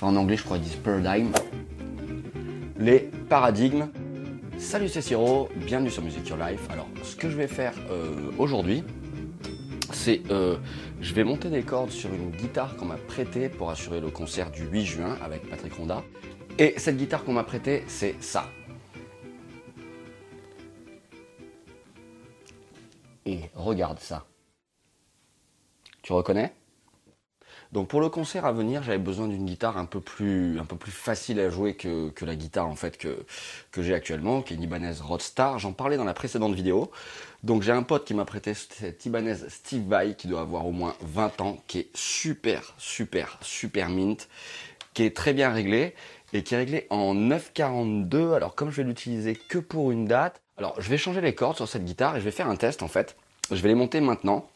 Enfin, en anglais, je crois qu'ils disent paradigm. Les paradigmes. Salut, c'est Siro, bienvenue sur Music Your Life. Alors, ce que je vais faire euh, aujourd'hui, c'est euh, je vais monter des cordes sur une guitare qu'on m'a prêtée pour assurer le concert du 8 juin avec Patrick Ronda. Et cette guitare qu'on m'a prêtée, c'est ça. Et regarde ça. Tu reconnais? Donc pour le concert à venir, j'avais besoin d'une guitare un peu plus un peu plus facile à jouer que, que la guitare en fait que, que j'ai actuellement, qui est une Ibanez Roadstar. J'en parlais dans la précédente vidéo. Donc j'ai un pote qui m'a prêté cette Ibanez Steve Vai qui doit avoir au moins 20 ans, qui est super super super mint, qui est très bien réglé et qui est réglé en 942. Alors comme je vais l'utiliser que pour une date, alors je vais changer les cordes sur cette guitare et je vais faire un test en fait. Je vais les monter maintenant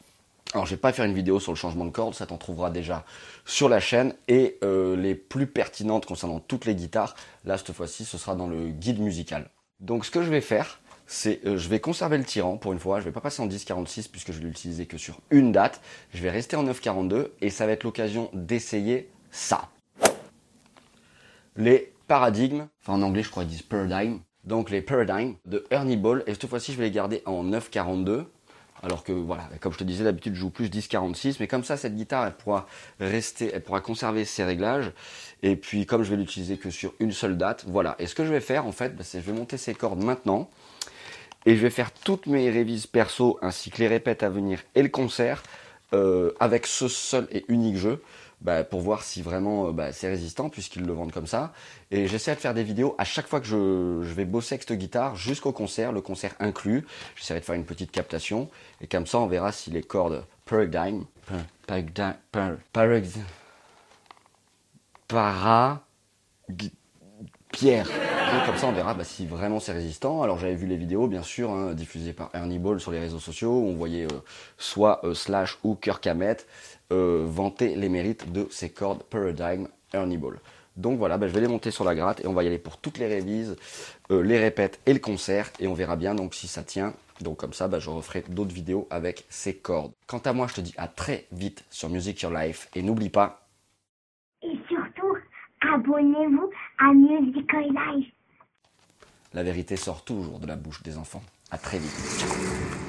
alors, je vais pas faire une vidéo sur le changement de corde, ça t'en trouvera déjà sur la chaîne. Et euh, les plus pertinentes concernant toutes les guitares, là, cette fois-ci, ce sera dans le guide musical. Donc, ce que je vais faire, c'est euh, je vais conserver le tyran pour une fois. Je vais pas passer en 1046 puisque je vais l'utiliser que sur une date. Je vais rester en 942 et ça va être l'occasion d'essayer ça. Les paradigmes, enfin en anglais, je crois qu'ils disent paradigm. Donc les paradigms de Ernie Ball. Et cette fois-ci, je vais les garder en 942 alors que voilà, comme je te disais, d'habitude je joue plus 10-46, mais comme ça cette guitare elle pourra rester, elle pourra conserver ses réglages. Et puis comme je vais l'utiliser que sur une seule date, voilà. Et ce que je vais faire en fait, bah, c'est je vais monter ces cordes maintenant. Et je vais faire toutes mes révises perso ainsi que les répètes à venir et le concert euh, avec ce seul et unique jeu. Bah, pour voir si vraiment euh, bah, c'est résistant puisqu'ils le vendent comme ça. Et j'essaie de faire des vidéos à chaque fois que je, vais bosser avec cette guitare jusqu'au concert, le concert inclus. J'essaierai de faire une petite captation et comme ça on verra si les cordes paradigm, paradigm, paradigm, para, pierre. Comme ça, on verra bah, si vraiment c'est résistant. Alors j'avais vu les vidéos, bien sûr, hein, diffusées par Ernie Ball sur les réseaux sociaux. Où on voyait euh, soit euh, Slash ou Kirk Hammett euh, vanter les mérites de ces cordes Paradigm Ernie Ball. Donc voilà, bah, je vais les monter sur la gratte et on va y aller pour toutes les révises, les répètes et le concert et on verra bien donc si ça tient. Donc comme ça, bah, je referai d'autres vidéos avec ces cordes. Quant à moi, je te dis à très vite sur Music Your Life et n'oublie pas. Et surtout, abonnez-vous à Music Your Life. La vérité sort toujours de la bouche des enfants. À très vite.